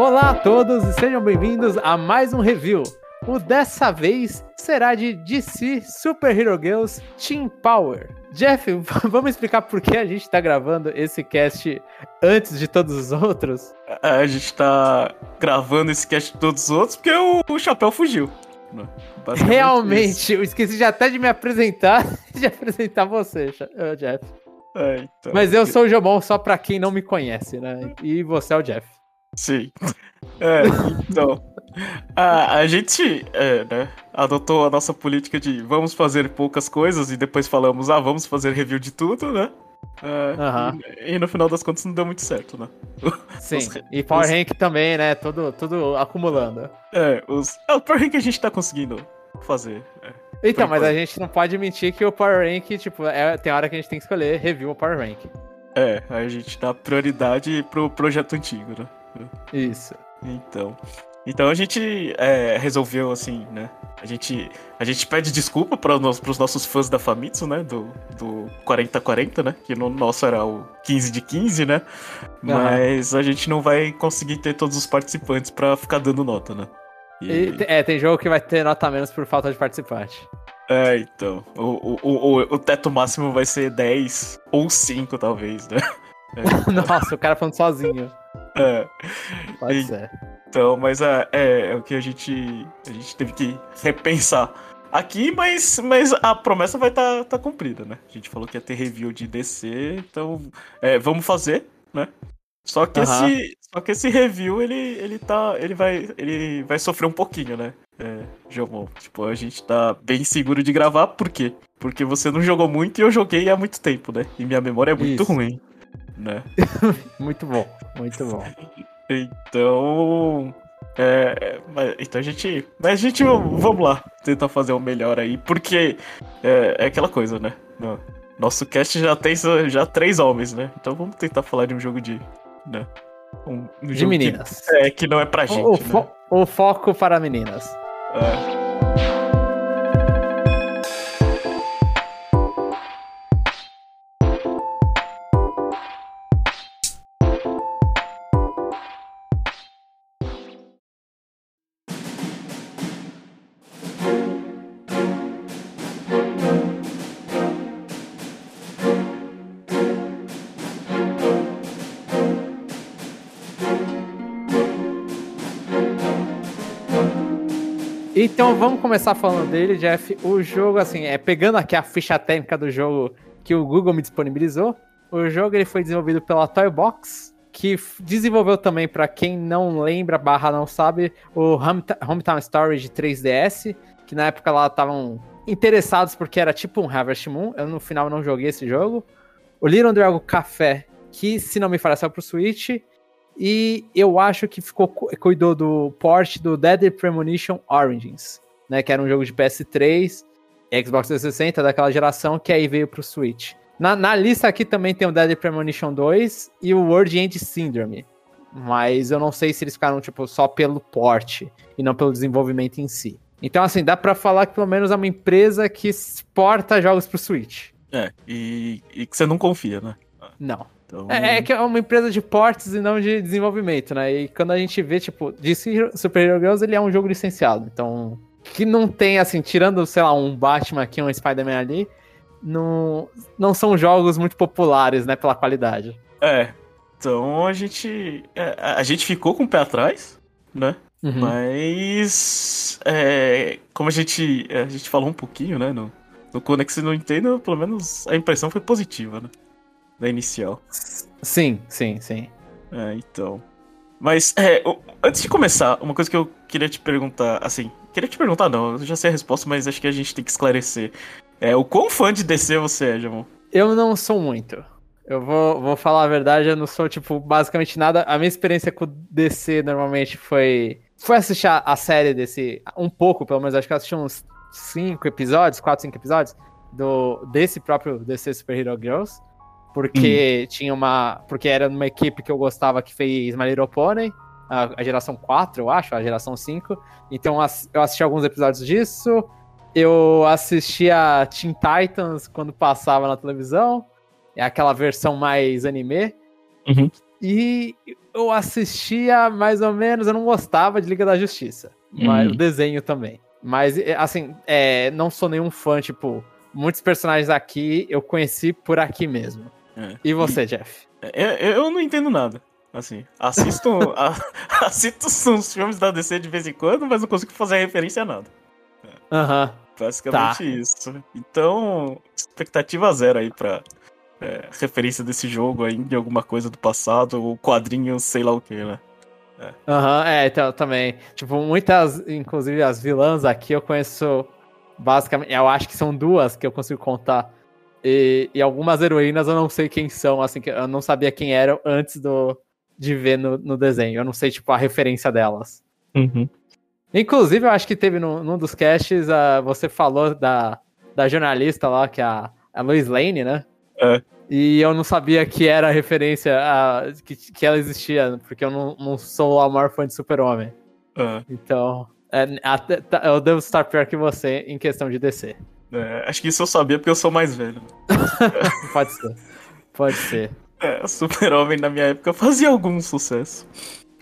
Olá a todos e sejam bem-vindos a mais um review. O dessa vez será de DC Super Hero Girls Team Power. Jeff, vamos explicar por que a gente está gravando esse cast antes de todos os outros? A gente está gravando esse cast de todos os outros porque o, o Chapéu fugiu. Realmente, isso. eu esqueci até de me apresentar de apresentar você, Jeff. É, então. Mas eu sou o Jomon só pra quem não me conhece, né? E você é o Jeff. Sim. É, então. A, a gente é, né, adotou a nossa política de vamos fazer poucas coisas e depois falamos, ah, vamos fazer review de tudo, né? É, uhum. e, e, no final das contas não deu muito certo, né? Sim, os, e Power os... Rank também, né? Tudo, tudo acumulando. É, os, é, o Power Rank a gente tá conseguindo fazer. É, então, mas a gente não pode mentir que o Power Rank, tipo, é, tem hora que a gente tem que escolher review o Power Rank. É, a gente dá prioridade pro projeto antigo, né? Isso. Então. Então a gente é, resolveu assim, né? A gente, a gente pede desculpa para os nossos fãs da Famitsu, né? Do, do 4040, né? Que no nosso era o 15 de 15, né? Mas a gente não vai conseguir ter todos os participantes para ficar dando nota, né? E... E, é, tem jogo que vai ter nota menos por falta de participante. É, então. O, o, o, o teto máximo vai ser 10 ou 5, talvez, né? É. Nossa, o cara falando sozinho. É. Pode ser. Então, mas é, é, é, o que a gente, a gente teve que repensar aqui, mas, mas a promessa vai estar tá, tá cumprida, né? A gente falou que ia ter review de DC, então é, vamos fazer, né? Só que, esse, só que esse review, ele, ele tá. Ele vai. Ele vai sofrer um pouquinho, né? É, Jomon. Tipo, a gente tá bem seguro de gravar, por quê? Porque você não jogou muito e eu joguei há muito tempo, né? E minha memória é muito Isso. ruim né? muito bom, muito bom. Então. É, mas, então a gente. Mas a gente. Vamos lá, tentar fazer o melhor aí, porque é, é aquela coisa, né? Nosso cast já tem já três homens, né? Então vamos tentar falar de um jogo de. Né? Um, um de meninas. Que, é, que não é pra gente. O, o, fo né? o foco para meninas. É. vamos começar falando dele, Jeff. O jogo, assim, é pegando aqui a ficha técnica do jogo que o Google me disponibilizou. O jogo ele foi desenvolvido pela Toy Box, que desenvolveu também, para quem não lembra, barra não sabe, o Hometown Story de 3DS, que na época lá estavam interessados porque era tipo um Harvest Moon. Eu no final não joguei esse jogo. O Little Dragon Café, que se não me falha saiu pro Switch. E eu acho que ficou cuidou do port do Dead Premonition Origins, né? Que era um jogo de PS3, Xbox 360 daquela geração, que aí veio pro Switch. Na, na lista aqui também tem o Dead Premonition 2 e o World End Syndrome. Mas eu não sei se eles ficaram, tipo, só pelo port e não pelo desenvolvimento em si. Então, assim, dá para falar que pelo menos é uma empresa que exporta jogos pro Switch. É, e, e que você não confia, né? Não. Então... É, é, que é uma empresa de portes e não de desenvolvimento, né? E quando a gente vê, tipo, DC Super Hero Girls, ele é um jogo licenciado. Então, que não tem, assim, tirando, sei lá, um Batman aqui, um Spider-Man ali, não, não são jogos muito populares, né, pela qualidade. É. Então a gente. É, a gente ficou com o pé atrás, né? Uhum. Mas. É, como a gente, a gente falou um pouquinho, né? No, no Conex não entendo, pelo menos a impressão foi positiva, né? da inicial. Sim, sim, sim. É, então. Mas, é, antes de começar, uma coisa que eu queria te perguntar, assim, queria te perguntar não, eu já sei a resposta, mas acho que a gente tem que esclarecer. É, o quão fã de DC você é, Jamon? Eu não sou muito. Eu vou, vou falar a verdade, eu não sou, tipo, basicamente nada. A minha experiência com DC normalmente foi. Foi assistir a, série desse. Um pouco, pelo menos, acho que eu assisti uns 5 episódios, 4, 5 episódios, do, desse próprio DC Super Hero Girls porque hum. tinha uma. Porque era uma equipe que eu gostava que fez My Little Pony, a, a, geração 4, eu acho, a geração 5. Então eu assisti alguns episódios disso. Eu assistia Teen Titans quando passava na televisão. É aquela versão mais anime. Uhum. E eu assistia mais ou menos, eu não gostava de Liga da Justiça. Mas uhum. o desenho também. Mas, é, assim, é, não sou nenhum fã, tipo, muitos personagens aqui eu conheci por aqui mesmo. É. E você, Jeff? É, eu, eu não entendo nada. Assim, assisto, a, assisto uns filmes da DC de vez em quando, mas não consigo fazer referência a nada. Aham. Uhum. Basicamente tá. isso. Então, expectativa zero aí pra é, referência desse jogo aí, de alguma coisa do passado, ou quadrinho, sei lá o que, né? Aham, é. Uhum, é, então também. Tipo, muitas, inclusive as vilãs aqui eu conheço basicamente. Eu acho que são duas que eu consigo contar. E, e algumas heroínas eu não sei quem são, assim, que eu não sabia quem eram antes do, de ver no, no desenho. Eu não sei, tipo, a referência delas. Uhum. Inclusive, eu acho que teve no, num dos casts, uh, você falou da, da jornalista lá, que é a, a Lois Lane, né? É. E eu não sabia que era referência a. que, que ela existia, porque eu não, não sou o maior fã de Super-Homem. É. Então, é, até, tá, eu devo estar pior que você em questão de DC. É, acho que isso eu sabia porque eu sou mais velho. Pode ser. Pode ser. É, Super-Homem na minha época fazia algum sucesso.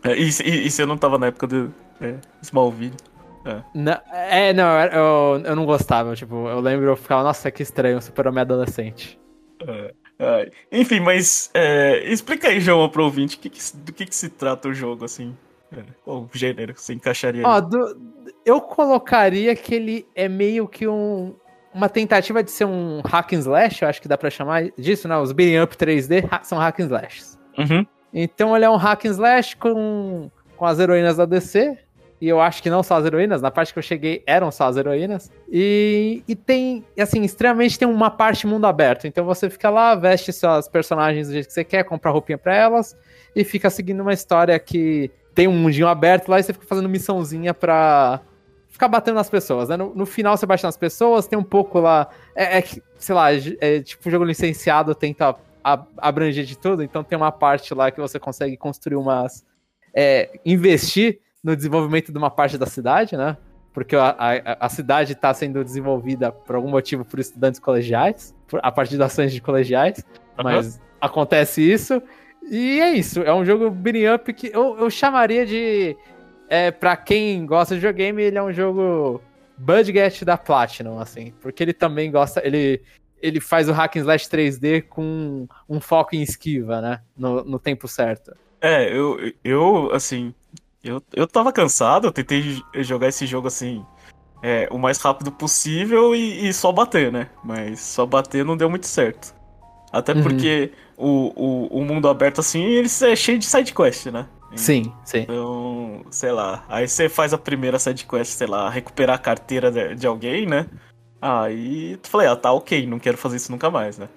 É, e, e, e você não tava na época do é, Smallville? É. Não, é, não, eu, eu não gostava. Tipo, eu lembro, eu ficava, nossa, que estranho, Super-Homem adolescente. É, é. Enfim, mas é, explica aí, João, pro ouvinte, que que, do que, que se trata o jogo, assim. É, qual gênero você encaixaria Ó, do, eu colocaria que ele é meio que um, uma tentativa de ser um hack and slash, eu acho que dá pra chamar disso, né? Os beating up 3D são hack and slashes. Uhum. Então ele é um hack and slash com, com as heroínas da DC. E eu acho que não só as heroínas, na parte que eu cheguei eram só as heroínas. E, e tem, assim, extremamente tem uma parte mundo aberto. Então você fica lá, veste seus personagens do jeito que você quer, compra roupinha pra elas. E fica seguindo uma história que tem um mundinho aberto lá e você fica fazendo missãozinha pra ficar batendo nas pessoas, né? No, no, final você bate nas pessoas, tem um pouco lá. É, é sei lá, é, tipo um jogo licenciado tenta abranger de tudo, então tem uma parte lá que você consegue construir umas. É, investir no desenvolvimento de uma parte da cidade, né? Porque a, a, a cidade está sendo desenvolvida por algum motivo por estudantes colegiais, por, a partir de ações de colegiais, uhum. mas acontece isso. E é isso, é um jogo beating up que eu, eu chamaria de é, pra quem gosta de videogame, ele é um jogo budget da Platinum, assim. Porque ele também gosta. Ele, ele faz o hack and slash 3D com um foco em esquiva, né? No, no tempo certo. É, eu, eu assim. Eu, eu tava cansado, eu tentei jogar esse jogo assim. É, o mais rápido possível e, e, só bater, né? Mas só bater não deu muito certo. Até uhum. porque o, o, o mundo aberto assim, ele é cheio de side quest, né? Sim, sim. Então, sei lá. Aí você faz a primeira sidequest, sei lá, recuperar a carteira de, de alguém, né? Aí tu falei, ah, tá ok, não quero fazer isso nunca mais, né?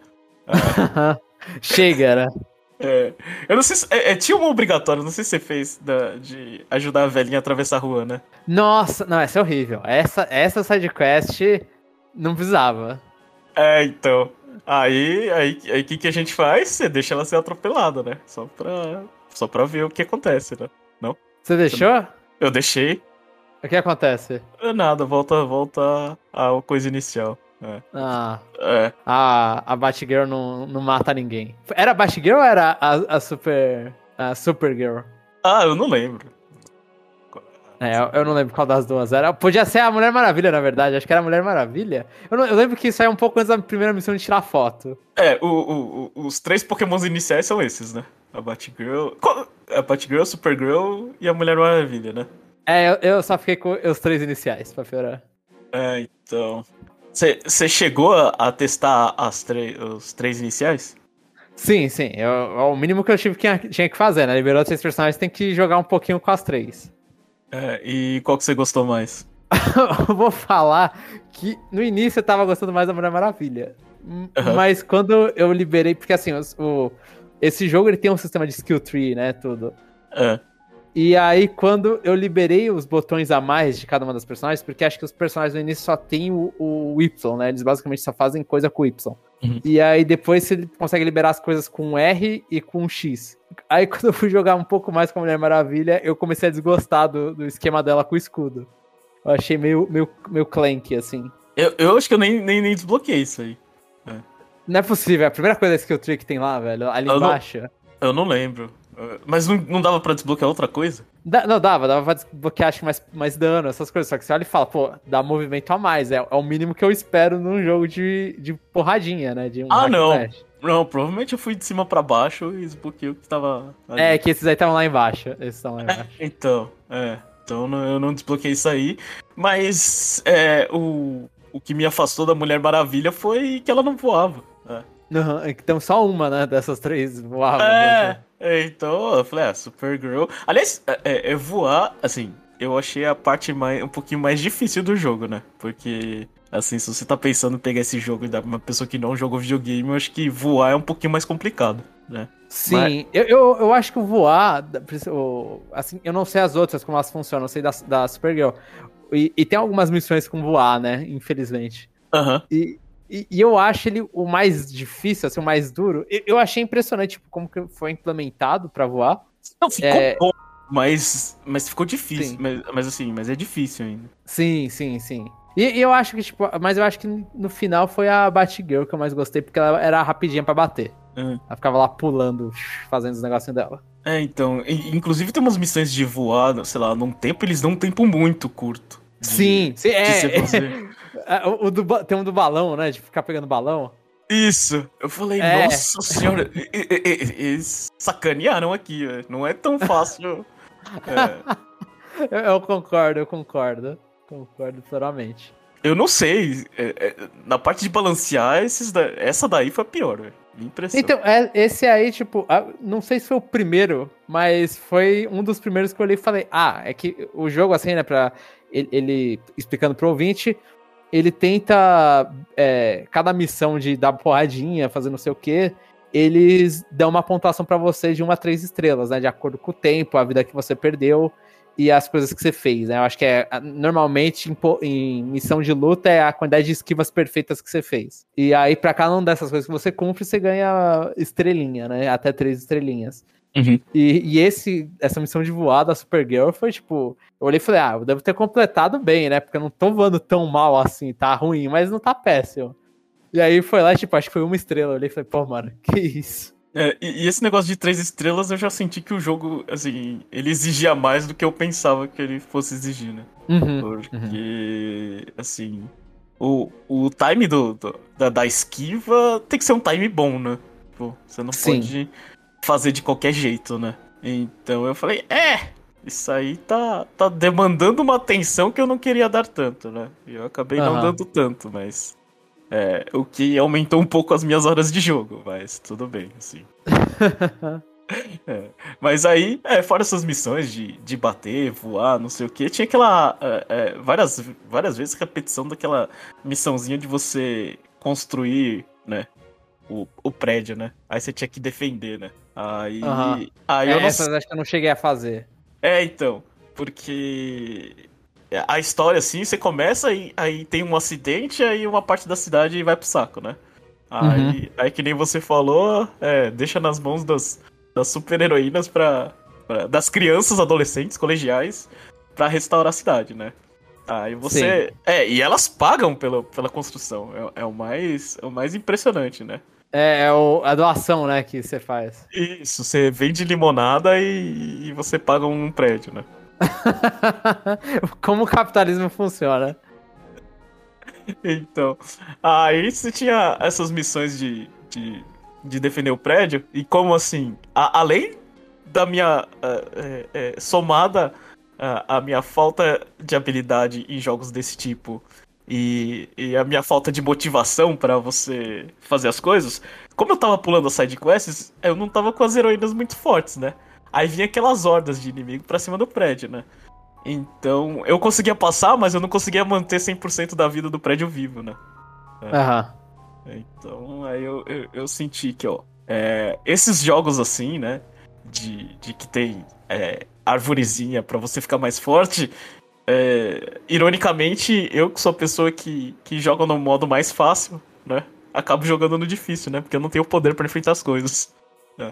Ah, Chega, né? É, eu não sei se. É, é, tinha uma obrigatória, não sei se você fez da, de ajudar a velhinha a atravessar a rua, né? Nossa, não, essa é horrível. Essa, essa sidequest não precisava. É, então. Aí, aí, aí o que, que a gente faz? Você deixa ela ser atropelada, né? Só pra só pra ver o que acontece, né? Não? Você deixou? Eu deixei. O que acontece? É nada, volta, volta a coisa inicial. É. Ah. É. A, a Batgirl não, não mata ninguém. Era a Batgirl ou era a, a Super. A Supergirl? Ah, eu não lembro. É, eu, eu, não lembro qual das duas era. Podia ser a Mulher Maravilha, na verdade. Acho que era a Mulher Maravilha. Eu, não, eu lembro que saiu um pouco antes da primeira missão de tirar foto. É, o, o, o, os três pokémons iniciais são esses, né? A Batgirl. A Batgirl, Supergirl e a Mulher Maravilha, né? É, eu, eu só fiquei com os três iniciais, pra piorar. É, então. Você chegou a, testar as os três iniciais? Sim, sim. Eu, é o mínimo que eu tive que, tinha que fazer, né? Liberou três personagens, tem que jogar um pouquinho com as três. É, e qual que você gostou mais? eu vou falar que no início eu tava gostando mais da Mulher Maravilha. Uhum. Mas quando eu liberei, porque assim, o, esse jogo ele tem um sistema de skill tree, né? Tudo. É. E aí, quando eu liberei os botões a mais de cada uma das personagens, porque acho que os personagens no início só tem o, o Y, né? Eles basicamente só fazem coisa com o Y. Uhum. E aí depois você consegue liberar as coisas com R e com X. Aí quando eu fui jogar um pouco mais com a Mulher Maravilha, eu comecei a desgostar do, do esquema dela com o escudo. Eu achei meio, meio, meio clank, assim. Eu, eu acho que eu nem, nem, nem desbloqueei isso aí. Não é possível, é a primeira coisa da skill tree que tem lá, velho, ali eu embaixo. Não, eu não lembro. Mas não, não dava pra desbloquear outra coisa? Da, não, dava, dava pra desbloquear, acho que mais, mais dano, essas coisas. Só que você olha e fala, pô, dá movimento a mais. É, é o mínimo que eu espero num jogo de, de porradinha, né? De um ah, não. Não, provavelmente eu fui de cima para baixo e desbloqueei o que tava. Ali. É, que esses aí estavam lá embaixo. Esses estão lá embaixo. É, então, é. Então eu não desbloqueei isso aí. Mas é, o, o que me afastou da Mulher Maravilha foi que ela não voava. Uhum, então só uma, né, dessas três voava. É, é, então eu falei, ah, Supergirl. Aliás, é, é, voar, assim, eu achei a parte mais, um pouquinho mais difícil do jogo, né? Porque, assim, se você tá pensando em pegar esse jogo e dar pra uma pessoa que não jogou videogame, eu acho que voar é um pouquinho mais complicado, né? Sim, Mas... eu, eu, eu, acho que voar, assim, eu não sei as outras como elas funcionam, eu sei da, da Supergirl. E, e tem algumas missões com voar, né? Infelizmente. Aham. Uhum. E, e, e, eu acho ele o mais difícil, assim, o mais duro. Eu, eu achei impressionante tipo, como que foi implementado para voar. Não, ficou é... bom, mas, mas ficou difícil. Mas, mas, assim, mas é difícil ainda. Sim, sim, sim. E, e, eu acho que, tipo, mas eu acho que no final foi a Batgirl que eu mais gostei, porque ela era rapidinha para bater. Uhum. Ela ficava lá pulando, fazendo os negocinhos dela. É, então. inclusive tem umas missões de voar, sei lá, num tempo, eles dão um tempo muito curto. De, sim, sim, é. É, o, o do, tem um do balão, né? De ficar pegando balão. Isso. Eu falei, é. nossa senhora, eles sacanearam aqui, véio. não é tão fácil. é. eu, eu, concordo, eu concordo. Concordo plenamente. Eu não sei. É, é, na parte de balancear, esses da, essa daí foi a pior, velho. Então, é, esse aí, tipo, não sei se foi o primeiro, mas foi um dos primeiros que eu olhei e falei, ah, é que o jogo, assim, né, pra ele, ele explicando pro ouvinte, ele tenta. É, cada missão de dar porradinha, fazer não sei o que, eles dão uma pontuação para você de uma a três estrelas, né? De acordo com o tempo, a vida que você perdeu e as coisas que você fez, né? Eu acho que é normalmente em, em, missão de luta é a quantidade de esquivas perfeitas que você fez. E aí, para cada uma dessas coisas que você cumpre, você ganha estrelinha, né? Até três estrelinhas. Uhum. E, e, esse, essa missão de voar da Supergirl foi tipo. Eu olhei e falei, ah, eu devo ter completado bem, né? Porque eu não tô voando tão mal assim, tá ruim, mas não tá péssimo. E aí foi lá, tipo, acho que foi uma estrela. Eu olhei e falei, pô, mano, que isso? É, e, e, esse negócio de três estrelas eu já senti que o jogo, assim, ele exigia mais do que eu pensava que ele fosse exigir, né? Uhum, Porque, uhum. assim, o, o time do, do da, da, esquiva tem que ser um time bom, né? Pô, você não Sim. pode fazer de qualquer jeito, né? Então eu falei, é, isso aí tá, tá demandando uma atenção que eu não queria dar tanto, né? E eu acabei uhum. não dando tanto, mas. É, o que aumentou um pouco as minhas horas de jogo, mas tudo bem, assim. é, mas aí, é, fora essas missões de, de bater, voar, não sei o que, tinha aquela. É, é, várias, várias vezes repetição daquela missãozinha de você construir, né? O, o prédio, né? Aí você tinha que defender, né? Aí. Uhum. aí é, eu não... Essas acho que eu não cheguei a fazer. É, então. Porque. A história, assim, você começa e aí tem um acidente, aí uma parte da cidade vai pro saco, né? Aí, uhum. aí que nem você falou, é, deixa nas mãos das, das super-heroínas pra, pra, das crianças, adolescentes, colegiais, pra restaurar a cidade, né? Aí você. Sim. É, e elas pagam pela, pela construção. É, é, o mais, é o mais impressionante, né? É, é o, a doação, né, que você faz. Isso, você vende limonada e, e você paga um prédio, né? Como o capitalismo funciona. Então, aí você tinha essas missões de, de, de defender o prédio, e como assim, a, além da minha uh, é, somada uh, a minha falta de habilidade em jogos desse tipo e, e a minha falta de motivação para você fazer as coisas, como eu tava pulando as sidequests, eu não tava com as heroínas muito fortes, né? Aí vinha aquelas hordas de inimigo pra cima do prédio, né? Então, eu conseguia passar, mas eu não conseguia manter 100% da vida do prédio vivo, né? É. Aham. Então, aí eu, eu, eu, senti que, ó, é, esses jogos assim, né? De, de que tem é, árvorezinha para você ficar mais forte, é, ironicamente, eu que sou a pessoa que, que joga no modo mais fácil, né? Acabo jogando no difícil, né? Porque eu não tenho poder para enfrentar as coisas. É.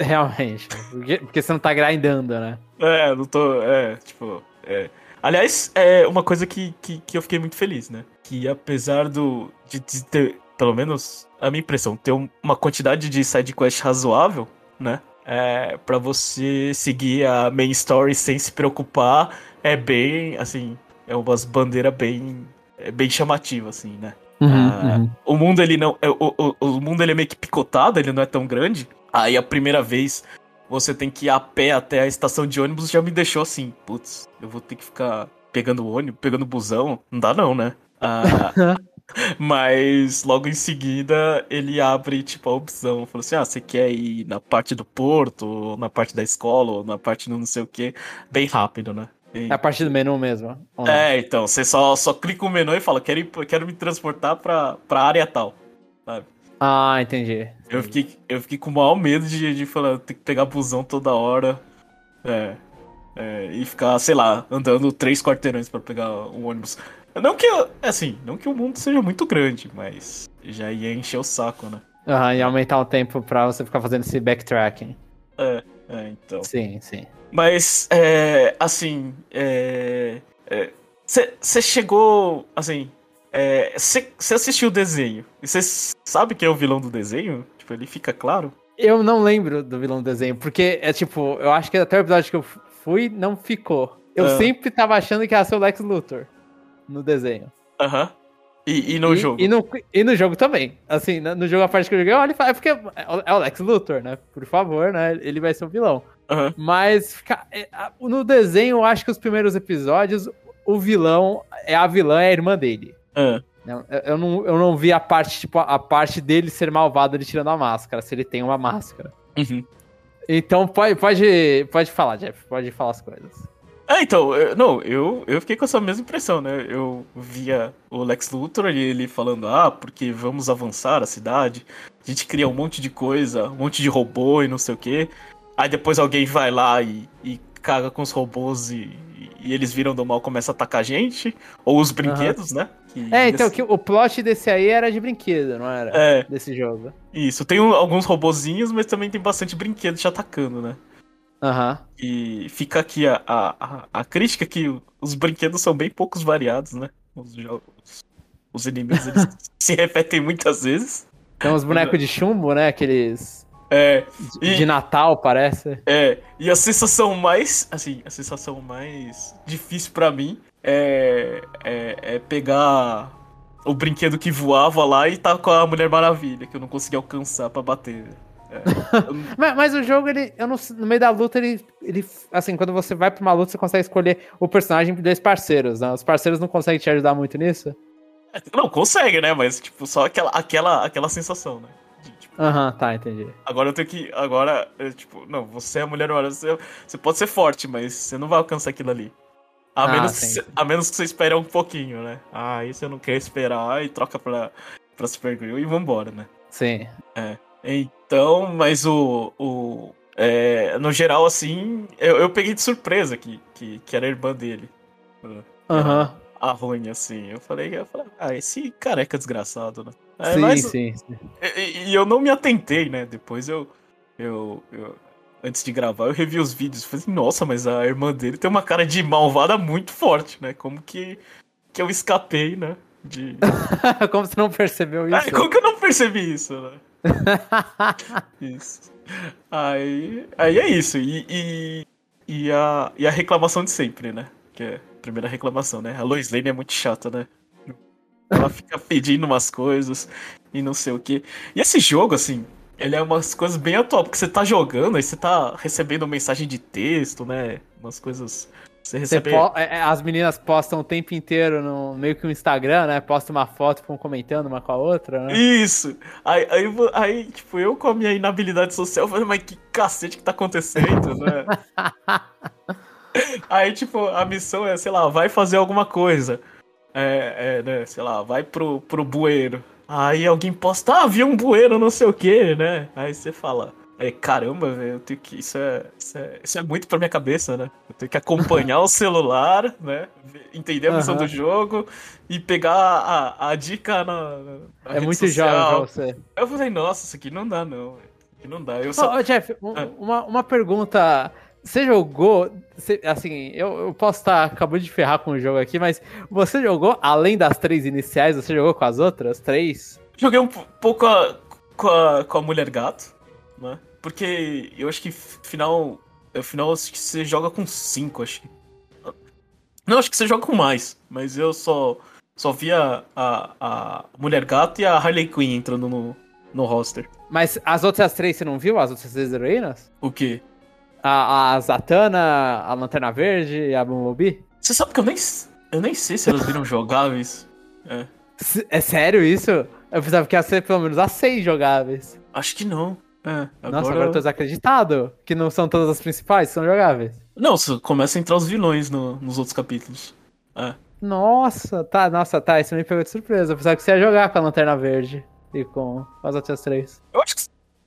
Realmente. Porque, porque, você não tá grindando, né? É, não tô. É, tipo. É. Aliás, é uma coisa que, que, que, eu fiquei muito feliz, né? Que apesar do. De, de ter, pelo menos a minha impressão, ter uma quantidade de sidequest razoável, né? é, para você seguir a main story sem se preocupar, é bem, assim, é umas bandeiras bem, é bem chamativa, assim, né? Uhum, ah, uhum. O mundo ele não, é, o, o, o mundo ele é meio que picotado, ele não é tão grande. Aí a primeira vez você tem que ir a pé até a estação de ônibus já me deixou assim, putz, eu vou ter que ficar pegando ônibus, pegando busão, não dá não, né? Ah, Mas logo em seguida ele abre tipo a opção, falou assim: "Ah, você quer ir na parte do porto, ou na parte da escola, ou na parte do não sei o quê, bem rápido, né?" É a parte do menu mesmo. É, então, você só, só clica o menu e fala: "Quero ir, quero me transportar para para área tal", sabe? Ah, entendi. Eu fiquei, eu fiquei com o maior medo de, de falar, ter que pegar busão toda hora. É, é, e ficar, sei lá, andando três quarteirões para pegar um ônibus. Não que, assim, não que o mundo seja muito grande, mas já ia encher o saco, né? Aham, e aumentar o tempo pra você ficar fazendo esse backtracking. É, é, então. Sim, sim. Mas, é, assim, é... Você é, chegou, assim, você é, assistiu o desenho, e você sabe quem é o vilão do desenho? Tipo, ele fica claro? Eu não lembro do vilão do desenho, porque é tipo, eu acho que até o episódio que eu fui, não ficou. Eu ah. sempre tava achando que ia ser o Lex Luthor no desenho. Aham. Uhum. E, e, no e, jogo? E no, e no jogo também. Assim, no jogo a parte que eu joguei, olha, é porque é o Lex Luthor, né? Por favor, né? Ele vai ser o vilão. Uhum. Mas é, no desenho, eu acho que os primeiros episódios, o vilão é a vilã, é a irmã dele. Uhum. Eu, não, eu não vi a parte, tipo, a parte dele ser malvado ele tirando a máscara, se ele tem uma máscara. Uhum. Então pode, pode, pode falar, Jeff, pode falar as coisas. É, então, eu, não, eu, eu fiquei com essa mesma impressão, né? Eu via o Lex Luthor e ele falando, ah, porque vamos avançar a cidade, a gente cria um monte de coisa, um monte de robô e não sei o quê. Aí depois alguém vai lá e, e caga com os robôs e, e eles viram do mal começa a atacar a gente. Ou os brinquedos, uhum. né? Que é, então, que o plot desse aí era de brinquedo, não era? É. Desse jogo. Isso, tem um, alguns robozinhos, mas também tem bastante brinquedo te atacando, né? Aham. Uhum. E fica aqui a, a, a, crítica que os brinquedos são bem poucos variados, né? Os, jogos, os inimigos eles se repetem muitas vezes. Tem uns bonecos de chumbo, né? Aqueles. É. E, de Natal, parece. É. E a sensação mais. Assim, a sensação mais difícil para mim é, é, é, pegar o brinquedo que voava lá e tá com a Mulher Maravilha, que eu não consegui alcançar para bater. É. mas, mas, o jogo, ele, eu não, no meio da luta, ele, ele. Assim, quando você vai pra uma luta, você consegue escolher o personagem de dois parceiros, né? Os parceiros não conseguem te ajudar muito nisso? Não, consegue, né? Mas, tipo, só aquela, aquela, aquela sensação, né? Aham, uhum, tá, entendi. Agora eu tenho que. Agora, eu, tipo, não, você é a mulher hora, você, você pode ser forte, mas você não vai alcançar aquilo ali. A, ah, menos, que, a menos que você espere um pouquinho, né? Ah, isso eu não quero esperar e troca pra, pra Super Grill e vambora, né? Sim. É. Então, mas o. o é, no geral, assim, eu, eu peguei de surpresa que, que, que era a irmã dele. Aham. Uhum. A ruim, assim. Eu falei, eu falei, ah, esse careca desgraçado, né? É, sim, mas, sim, sim. E, e, eu não me atentei, né? Depois eu, eu, eu. Antes de gravar, eu revi os vídeos. Falei, nossa, mas a irmã dele tem uma cara de malvada muito forte, né? Como que, que eu escapei, né? De... como você não percebeu é, isso? É, como que eu não percebi isso, né? isso. Aí, aí é isso. E, e, e, a, e a reclamação de sempre, né? Que é primeira reclamação, né? A Lois Lane é muito chata, né? Ela fica pedindo umas coisas e não sei o que. E esse jogo, assim, ele é umas coisas bem atual, porque você tá jogando, aí você tá recebendo mensagem de texto, né? Umas coisas você recebe... Po... É, é, as meninas postam o tempo inteiro no meio que um Instagram, né? Postam uma foto, ficam comentando uma com a outra, né? Isso! Aí, aí, aí, tipo, eu com a minha inabilidade social, falei, mas que cacete que tá acontecendo, né? aí, tipo, a missão é, sei lá, vai fazer alguma coisa. É, é né, sei lá, vai pro, pro bueiro. Aí alguém posta, ah, vi um bueiro, não sei o que, né? Aí você fala, é, caramba, velho, que. Isso é, isso é, isso é muito pra minha cabeça, né? Eu tenho que acompanhar o celular, né? Entender a missão uhum. do jogo e pegar a, a dica na. na é muito social. jovem pra você. Eu falei, nossa, isso aqui não dá, não. Isso aqui não dá. Eu só... oh, Jeff, um, ah. uma, uma pergunta. Você jogou. Você, assim, eu, eu posso estar. Acabou de ferrar com o jogo aqui, mas você jogou, além das três iniciais, você jogou com as outras três? Joguei um pouco a, com, a, com a Mulher Gato, né? porque eu acho que final. É, final acho que você joga com 5, acho que. Não, acho que você joga com mais, mas eu só. Só via a, a Mulher Gato e a Harley Quinn entrando no, no roster. Mas as outras três você não viu? As outras três heroínas? O quê? A, a Zatanna, a Lanterna Verde e a Bumblebee? Você sabe que eu nem, eu nem sei se elas viram jogáveis. É. É sério isso? Eu pensava que ia ser pelo menos as seis jogáveis. Acho que não. É, agora... Nossa, agora eu tô desacreditado que não são todas as principais, são jogáveis. Não, começa a entrar os vilões no, nos outros capítulos. É. Nossa, tá, nossa, tá, isso me pegou de surpresa. Eu pensava que você ia jogar com a Lanterna Verde e com as outras três. Eu acho que.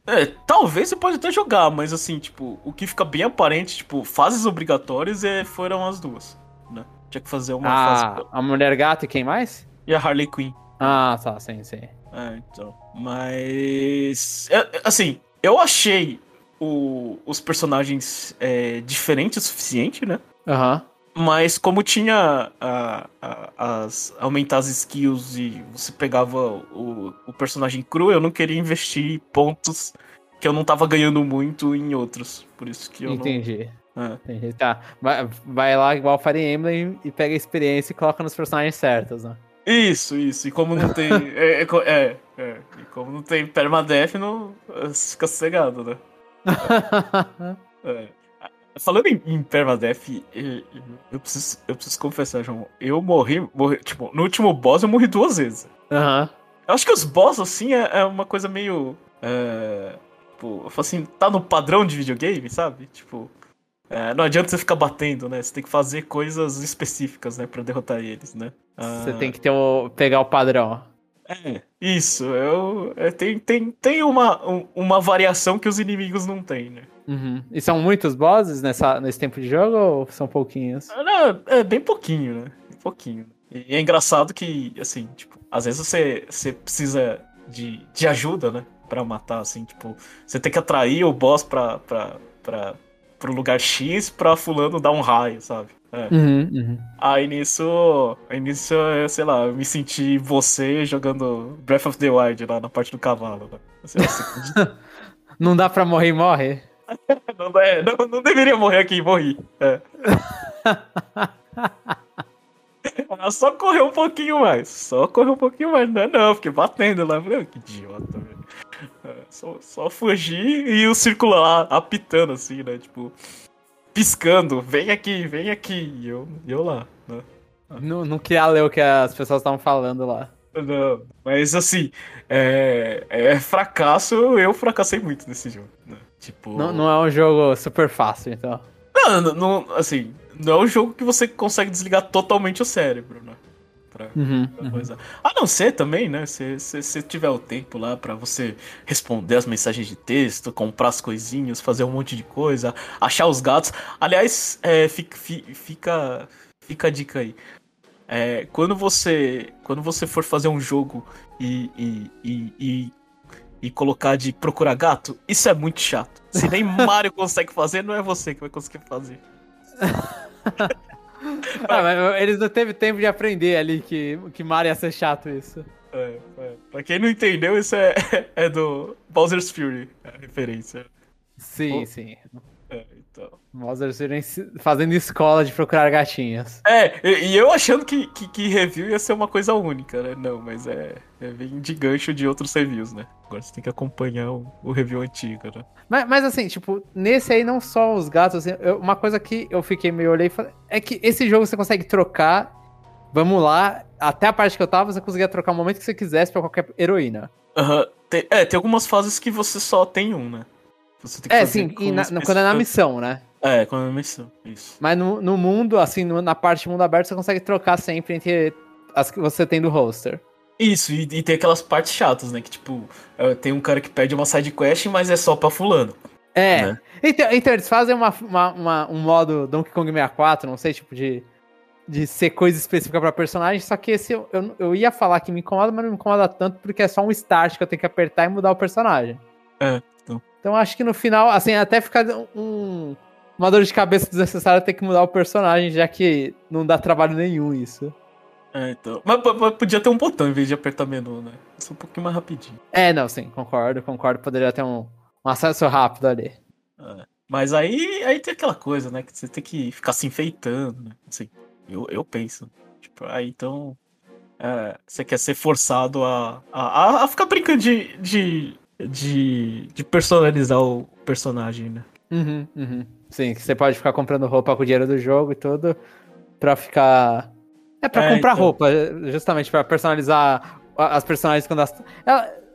É, talvez você pode até jogar, mas assim, tipo, o que fica bem aparente, tipo, fases obrigatórias é, foram as duas, né? Tinha que fazer uma ah, fase. A Mulher Gato e quem mais? E a Harley Quinn. Ah, tá, sim, sim. É, então. Mas. É, assim, eu achei o, os personagens é, diferentes o suficiente, né? Aham. Uhum. Mas como tinha a, a, as aumentar as skills e você pegava o, o personagem cru, eu não queria investir pontos que eu não tava ganhando muito em outros. Por isso que eu Entendi. não... É. Entendi. Tá. Vai, vai lá igual Fire Emblem e pega a experiência e coloca nos personagens certos, né? Isso, isso. E como não tem. é, é, é, é, E como não tem permadeath, não fica sossegado, né? é. Falando em, em permadeath, eu preciso, eu preciso confessar, João. Eu morri, morri. Tipo, no último boss eu morri duas vezes. Aham. Uhum. Eu acho que os boss, assim, é, é uma coisa meio. É, tipo, assim, tá no padrão de videogame, sabe? Tipo. É, não adianta você ficar batendo, né? Você tem que fazer coisas específicas, né, pra derrotar eles, né? Você ah... tem que ter o, pegar o padrão. É, isso. Eu, é, tem, tem, tem uma, um, uma variação que os inimigos não têm, né? Uhum. E são muitos bosses nessa, nesse tempo de jogo ou são pouquinhos? Ah, não, é bem pouquinho, né? Bem pouquinho. E é engraçado que, assim, tipo, às vezes você, você precisa de, de ajuda, né? Pra matar, assim, tipo, você tem que atrair o boss pra, pra, pra, pro lugar X pra fulano dar um raio, sabe? É. Uhum, uhum. Aí nisso, aí nisso, eu, sei lá, eu me senti você jogando Breath of the Wild lá na parte do cavalo. Né? Assim, não dá pra morrer e morre? não, é, não, não, deveria morrer aqui morri. É. só correu um pouquinho mais. Só correu um pouquinho mais. Não, é não, fiquei batendo lá. Falei, que idiota, velho. É, só, só fugir e o círculo lá apitando assim, né? Tipo, piscando. Vem aqui, vem aqui. E eu, eu lá, né? Não, não queria ler o que as pessoas estavam falando lá. Não, mas assim, é, é fracasso, eu fracassei muito nesse jogo. Né? Tipo... Não, não é um jogo super fácil, então. Não, não, não, assim, não é um jogo que você consegue desligar totalmente o cérebro, né? Pra, uhum, pra uhum. A não ser também, né? Se você tiver o tempo lá para você responder as mensagens de texto, comprar as coisinhas, fazer um monte de coisa, achar os gatos. Aliás, é, fica, fica, fica a dica aí. É, quando você quando você for fazer um jogo e, e, e, e e colocar de procurar gato, isso é muito chato. Se nem Mario consegue fazer, não é você que vai conseguir fazer. ah, eles não teve tempo de aprender ali que, que Mario ia ser chato isso. É, é. Pra quem não entendeu, isso é, é do Bowser's Fury, a referência. Sim, sim. É, Fury fazendo escola de procurar gatinhas. É, e, eu achando que, que, que, review ia ser uma coisa única, né? Não, mas é, é bem de gancho de outros reviews, né? Agora você tem que acompanhar o, o review antigo, né? Mas, mas, assim, tipo, nesse aí não só os gatos, assim, eu, uma coisa que eu fiquei meio olhei e falei, é que esse jogo você consegue trocar, vamos lá, até a parte que eu tava, você conseguia trocar o momento que você quisesse pra qualquer heroína. Aham, uhum. é, tem algumas fases que você só tem um, né? é, sim, e na, quando é na missão, né? É, quando é na missão, isso. Mas no, no mundo, assim, no, na parte mundo aberto, você consegue trocar sempre entre as que você tem do roster. Isso, e, e tem aquelas partes chatas, né? Que tipo, é, tem um cara que pede uma side quest, mas é só pra fulano. É. Né? Então, então, eles fazem uma, uma, uma, um modo Donkey Kong 64, não sei, tipo, de, de ser coisa específica pra personagem, só que esse eu, eu, eu ia falar que me incomoda, mas não me incomoda tanto porque é só um start que eu tenho que apertar e mudar o personagem. É. Então acho que no final, assim, até fica um, uma dor de cabeça desnecessária ter que mudar o personagem, já que não dá trabalho nenhum isso. É, então. Mas, mas, podia ter um botão em vez de apertar menu, né? Isso é um pouquinho mais rapidinho. É, não, sim, concordo, concordo. Poderia ter um, Um acesso rápido ali. É. Mas aí, aí tem aquela coisa, né? Que você tem que ficar se enfeitando, né? Assim, eu, eu penso. Tipo, aí então. É, você quer ser forçado a, a, a ficar brincando de, de, de, de personalizar o personagem, né? Uhum, uhum. Sim, você pode ficar comprando roupa com o dinheiro do jogo e tudo pra ficar. É pra é, comprar então... roupa, justamente pra personalizar as personagens quando as.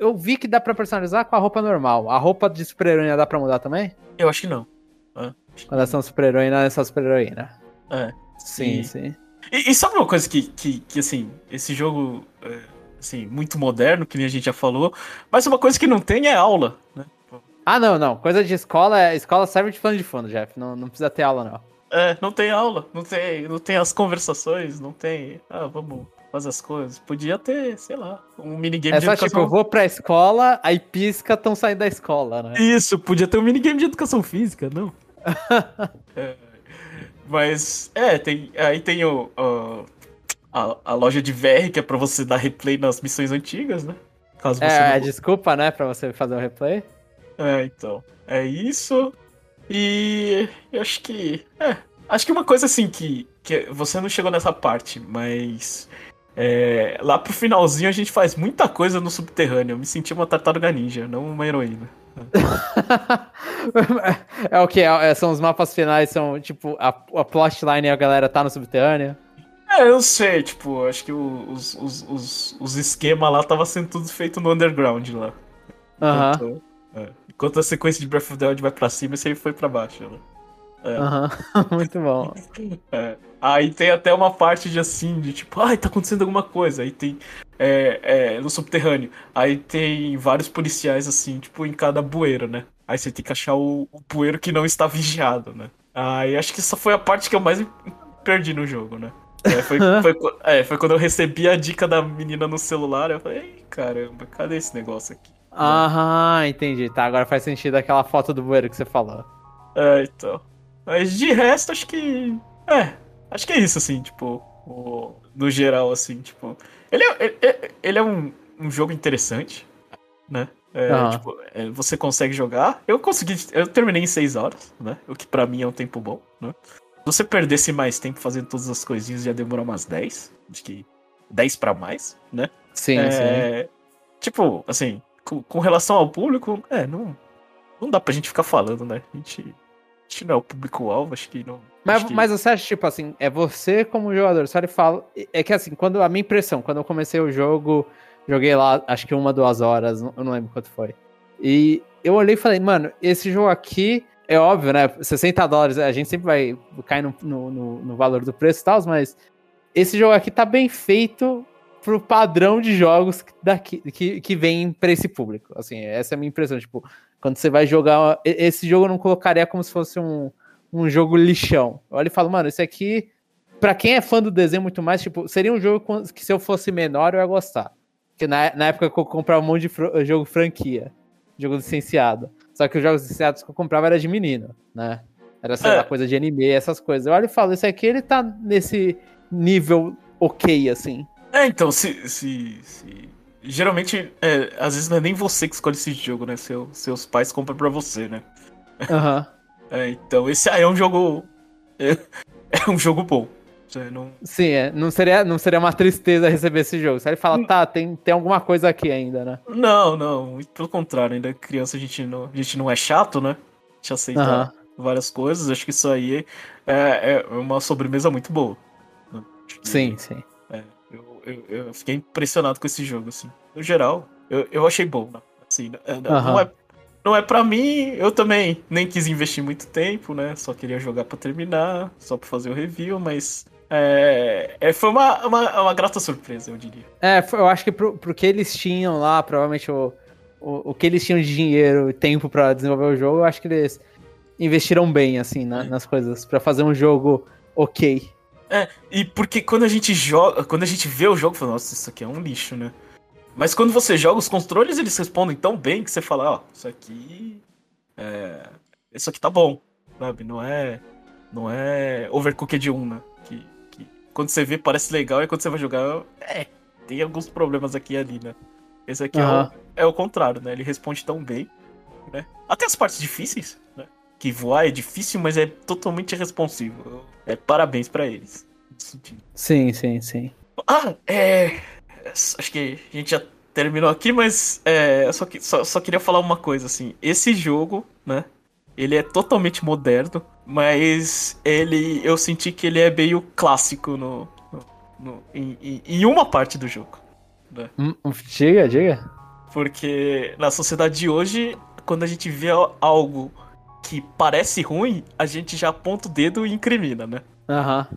Eu vi que dá pra personalizar com a roupa normal. A roupa de super-heroína dá pra mudar também? Eu acho que não. É. Quando elas são super-heroína, é só super-heroína. É. Sim, e... sim. E, e, sabe uma coisa que, que, que assim, esse jogo, é, assim, muito moderno, que nem a gente já falou, mas uma coisa que não tem é aula, né? Ah, não, não. Coisa de escola, é, escola serve de plano de fundo, Jeff. Não, não precisa ter aula, não. É, não tem aula, não tem, não tem as conversações, não tem. Ah, vamos fazer as coisas. Podia ter, sei lá, um minigame é de educação. Tipo, eu vou pra escola, aí pisca, estão saindo da escola, né? Isso, podia ter um minigame de educação física, não? é, mas, é, tem, aí tem o, o a, a, loja de VR, que é pra você dar replay nas missões antigas, né? Caso você é, não... desculpa, né, pra você fazer o replay. É, então. É isso. E eu acho que. É. Acho que uma coisa assim que, que você não chegou nessa parte, mas. É, lá pro finalzinho a gente faz muita coisa no subterrâneo. Eu me senti uma tartaruga ninja, não uma heroína. é o que? É, são os mapas finais, são tipo a, a plotline e a galera tá no subterrâneo? É, eu sei, tipo, acho que os, os, os, os esquemas lá tava sendo tudo feito no underground lá. Aham. Então, é. Enquanto a sequência de Breath of the Wild vai pra cima, esse aí foi pra baixo. Né? É. Uhum. Muito bom. É. Aí tem até uma parte de assim, de tipo, ai, tá acontecendo alguma coisa. Aí tem. É, é, no subterrâneo. Aí tem vários policiais, assim, tipo, em cada bueiro, né? Aí você tem que achar o, o bueiro que não está vigiado, né? Aí acho que essa foi a parte que eu mais perdi no jogo, né? É, foi, foi, é, foi quando eu recebi a dica da menina no celular, eu falei, caramba, cadê esse negócio aqui? Aham, entendi. Tá, agora faz sentido aquela foto do bueiro que você falou. É, então. Mas de resto, acho que. É, acho que é isso, assim, tipo. O... No geral, assim, tipo. Ele é, ele, ele é um, um jogo interessante, né? É, uhum. tipo, é, você consegue jogar. Eu consegui. Eu terminei em 6 horas, né? O que para mim é um tempo bom, né? Se você perdesse mais tempo fazendo todas as coisinhas, ia demorar umas 10. Acho que 10 para mais, né? Sim, é, sim. Tipo, assim, com, com, relação ao público, é, não, não dá pra gente ficar falando, né? A gente, a gente não é o público-alvo, acho que não. Mas, que... mas você acha, tipo assim, é você como jogador, só ele fala. É que assim, quando a minha impressão, quando eu comecei o jogo, joguei lá, acho que uma, duas horas, eu não lembro quanto foi. E eu olhei e falei, mano, esse jogo aqui, é óbvio, né? 60 dólares, a gente sempre vai cair no, no, no, no valor do preço e tal, mas esse jogo aqui tá bem feito pro padrão de jogos daqui, que, que vem para esse público. Assim, essa é a minha impressão. Tipo, quando você vai jogar. Esse jogo eu não colocaria como se fosse um, um jogo lixão. Eu olho e falo, mano, esse aqui, para quem é fã do desenho muito mais, tipo, seria um jogo que se eu fosse menor eu ia gostar. Porque na, na época que eu comprava um monte de fr jogo franquia, jogo licenciado. Só que os jogos licenciados que eu comprava era de menino, né? Era, sei é. coisa de anime, essas coisas. Eu olho e falo, esse aqui ele tá nesse nível ok, assim. É, então, se. se, se... Geralmente, é, às vezes não é nem você que escolhe esse jogo, né? Seu, seus pais compram pra você, né? Aham. Uhum. É, então, esse aí é um jogo. É, é um jogo bom. Não... Sim, é. Não seria, não seria uma tristeza receber esse jogo. Se ele fala, tá, tem, tem alguma coisa aqui ainda, né? Não, não. Pelo contrário, ainda criança a gente não, a gente não é chato, né? A gente aceita uhum. várias coisas. Acho que isso aí é, é uma sobremesa muito boa. Sim, sim eu, eu, fiquei impressionado com esse jogo, assim. No geral, eu, eu achei bom, né? Assim, uhum. não, é, não é pra mim, eu também nem quis investir muito tempo, né? Só queria jogar pra terminar, só pra fazer o review, mas é, é, foi uma, uma, uma, grata surpresa, eu diria. É, eu acho que pro, pro que eles tinham lá, provavelmente o, o, o que eles tinham de dinheiro e tempo para desenvolver o jogo, eu acho que eles investiram bem, assim, na, nas coisas, para fazer um jogo ok. É, e porque quando a gente joga, quando a gente vê o jogo, fala, nossa, isso aqui é um lixo, né? Mas quando você joga os controles, eles respondem tão bem que você fala, ó, oh, isso aqui é, isso aqui tá bom, sabe? Não é não é Overcooked 1, né? Que, que quando você vê parece legal e quando você vai jogar, é, tem alguns problemas aqui e ali, né? Esse aqui uhum. é, o, é o contrário, né? Ele responde tão bem né? Até as partes difíceis? Que voar é difícil, mas é totalmente responsivo. É parabéns para eles. Sim, sim, sim. Ah, é. Acho que a gente já terminou aqui, mas é, só, só, só queria falar uma coisa, assim. Esse jogo, né? Ele é totalmente moderno, mas ele. Eu senti que ele é meio clássico no. no, no em, em, uma parte do jogo. Né? Hum, diga, diga. Porque na sociedade de hoje, quando a gente vê algo que parece ruim, a gente já aponta o dedo e incrimina, né? Aham.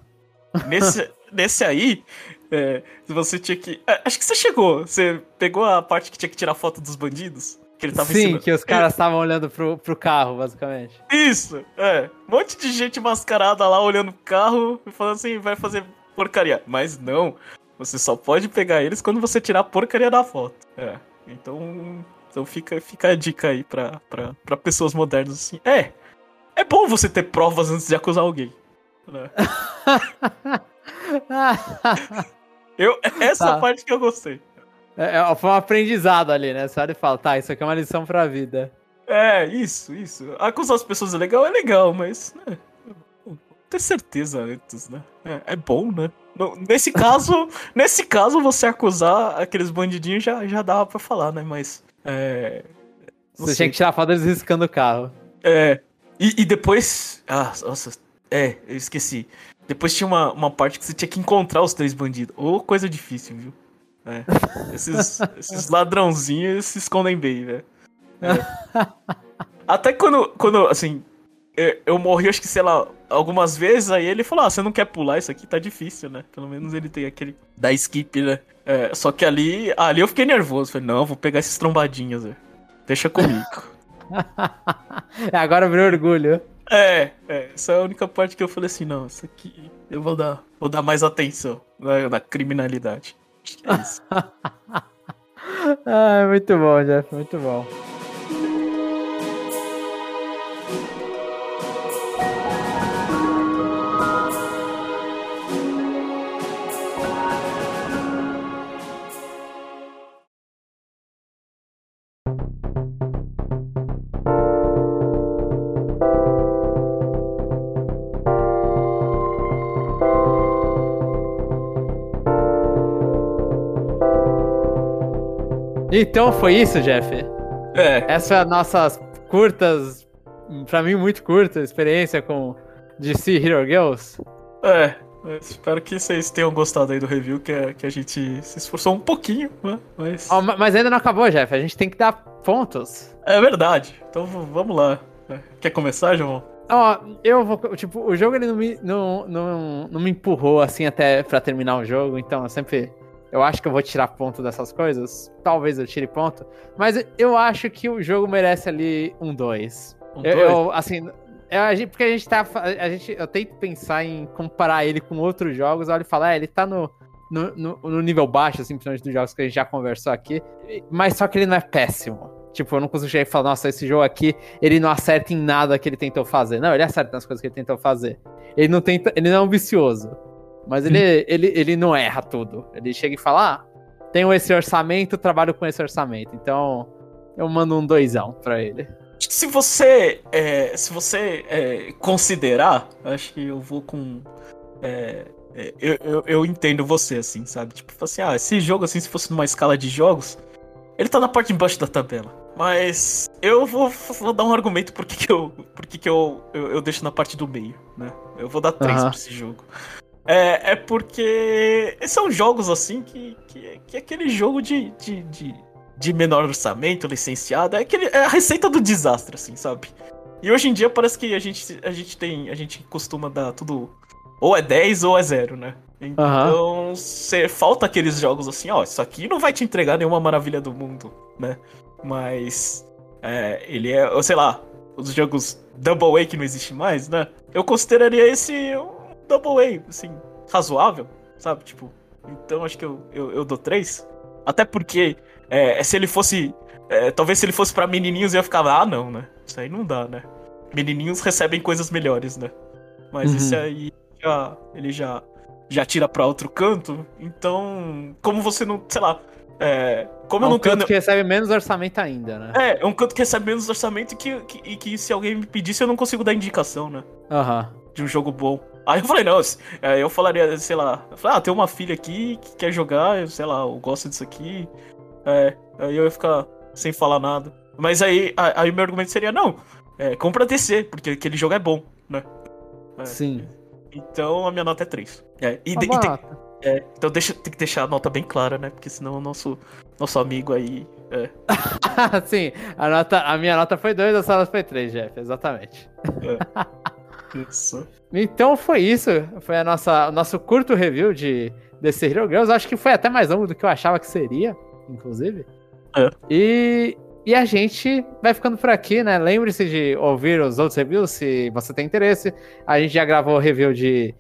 Uhum. Nesse, nesse aí, é, você tinha que. É, acho que você chegou. Você pegou a parte que tinha que tirar foto dos bandidos? Que ele tava Sim, que os caras estavam olhando pro, pro carro, basicamente. Isso, é. Um monte de gente mascarada lá olhando pro carro e falando assim, vai fazer porcaria. Mas não, você só pode pegar eles quando você tirar a porcaria da foto. É. Então, então fica, fica a dica aí pra, pra, pra pessoas modernas assim. É, é bom você ter provas antes de acusar alguém. Né? eu, essa tá. parte que eu gostei. É, é, foi um aprendizado ali, né? Você olha e fala, tá, isso aqui é uma lição pra vida. É, isso, isso. Acusar as pessoas é legal, é legal, mas. Né, ter certeza antes, né? É, é bom, né? Nesse caso, nesse caso, você acusar aqueles bandidinhos já, já dava pra falar, né? Mas. É. Você sei. tinha que tirar foto deles riscando o carro. É. E, e, depois. Ah, nossa. É, eu esqueci. Depois tinha uma, uma parte que você tinha que encontrar os três bandidos. Ô, oh, coisa difícil, viu? É. Esses, esses ladrãozinhos se escondem bem, velho. É. Até quando, quando, assim, eu, eu, morri, acho que, sei lá, algumas vezes, aí ele falou, ah, você não quer pular isso aqui? Tá difícil, né? Pelo menos ele tem aquele da skip, né? É, só que ali, ali eu fiquei nervoso. Falei, não, vou pegar esses trombadinhos, velho. Deixa comigo. Agora virou orgulho. É, é, essa é a única parte que eu falei assim, não, isso aqui eu vou dar, vou dar mais atenção na, na criminalidade. É isso. ah, muito bom, Jeff, muito bom. Então foi isso, Jeff. É. Essa é a nossa curtas, pra mim muito curta, experiência com DC Hero Girls. É, espero que vocês tenham gostado aí do review, que a, que a gente se esforçou um pouquinho, né? Mas... Oh, mas ainda não acabou, Jeff. A gente tem que dar pontos. É verdade. Então vamos lá. Quer começar, João? Ó, oh, eu vou. Tipo, o jogo ele não me, não, não, não me empurrou assim até pra terminar o jogo, então eu sempre eu acho que eu vou tirar ponto dessas coisas. Talvez eu tire ponto. Mas eu acho que o jogo merece ali um 2. Um eu, eu, assim, eu, porque a gente tá. A gente, eu tento pensar em comparar ele com outros jogos. Olha e falar, é, ele tá no, no, no, no, nível baixo, assim, principalmente dos jogos que a gente já conversou aqui. Mas só que ele não é péssimo. Tipo, eu não consigo chegar e falar, nossa, esse jogo aqui, ele não acerta em nada que ele tentou fazer. Não, ele acerta nas coisas que ele tentou fazer. Ele não tenta. Ele não é um vicioso. Mas ele, ele, ele não erra tudo. Ele chega e fala: ah, tenho esse orçamento, trabalho com esse orçamento. Então, eu mando um doisão pra ele. Se você, é, se você é, considerar, acho que eu vou com. É, é, eu, eu, eu, entendo você, assim, sabe? Tipo, assim, ah, esse jogo, assim, se fosse numa escala de jogos, ele tá na parte de baixo da tabela. Mas eu vou, vou dar um argumento por que, que, eu, por que, que eu, eu, eu, deixo na parte do meio, né? Eu vou dar três uhum. pra esse jogo. É, é porque são jogos assim que, que, que é aquele jogo de, de, de, de, menor orçamento, licenciado, é, aquele, é a receita do desastre, assim, sabe? E hoje em dia parece que a gente, a gente tem. A gente costuma dar tudo. Ou é 10 ou é 0, né? Então, uhum. falta aqueles jogos assim, ó, isso aqui não vai te entregar nenhuma maravilha do mundo, né? Mas é, ele é, sei lá, os jogos Double A que não existe mais, né? Eu consideraria esse Double A, assim, razoável, sabe? Tipo, então acho que eu, eu, eu dou 3. Até porque, é, se ele fosse. É, talvez se ele fosse para menininhos eu ia ficar, ah, não, né? Isso aí não dá, né? Menininhos recebem coisas melhores, né? Mas uhum. esse aí já, ele já, já tira pra outro canto. Então, como você não, sei lá, é, Como é um canto que recebe menos orçamento ainda, né? É, é um canto que recebe menos orçamento e que, que, e que se alguém me pedisse eu não consigo dar indicação, né? Aham. Uhum. De um jogo bom. Aí eu falei, não, é, eu falaria, sei lá, eu falei, ah, tem uma filha aqui que quer jogar, sei lá, eu gosto disso aqui. É, aí eu ia ficar sem falar nada. Mas aí, aí o meu argumento seria, não, é, compra DC, porque aquele jogo é bom, né? É, Sim. Então a minha nota é 3. É, e, e tem, é, então deixa, tem que deixar a nota bem clara, né? Porque senão o nosso, nosso amigo aí. É. Sim, a, nota, a minha nota foi 2, a sua nota foi 3, Jeff, exatamente. É. Isso. então foi isso. Foi a nossa, o nosso curto review de desse Hero Girls. Acho que foi até mais longo do que eu achava que seria, inclusive. É. E, e a gente vai ficando por aqui, né? Lembre-se de ouvir os outros reviews se você tem interesse. A gente já gravou o review de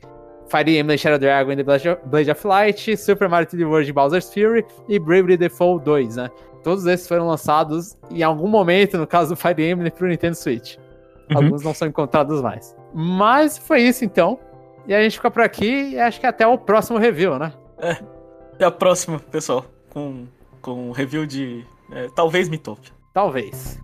Fire Emblem Shadow Dragon e The Blade of Light, Super Mario 3D World Bowser's Fury e Bravely Default 2, né? Todos esses foram lançados em algum momento, no caso do Fire Emblem, pro Nintendo Switch. Uhum. Alguns não são encontrados mais. Mas foi isso então. E a gente fica por aqui e acho que até o próximo review, né? É. Até a próxima, pessoal. Com, com review de. É, talvez Mitopia. Talvez.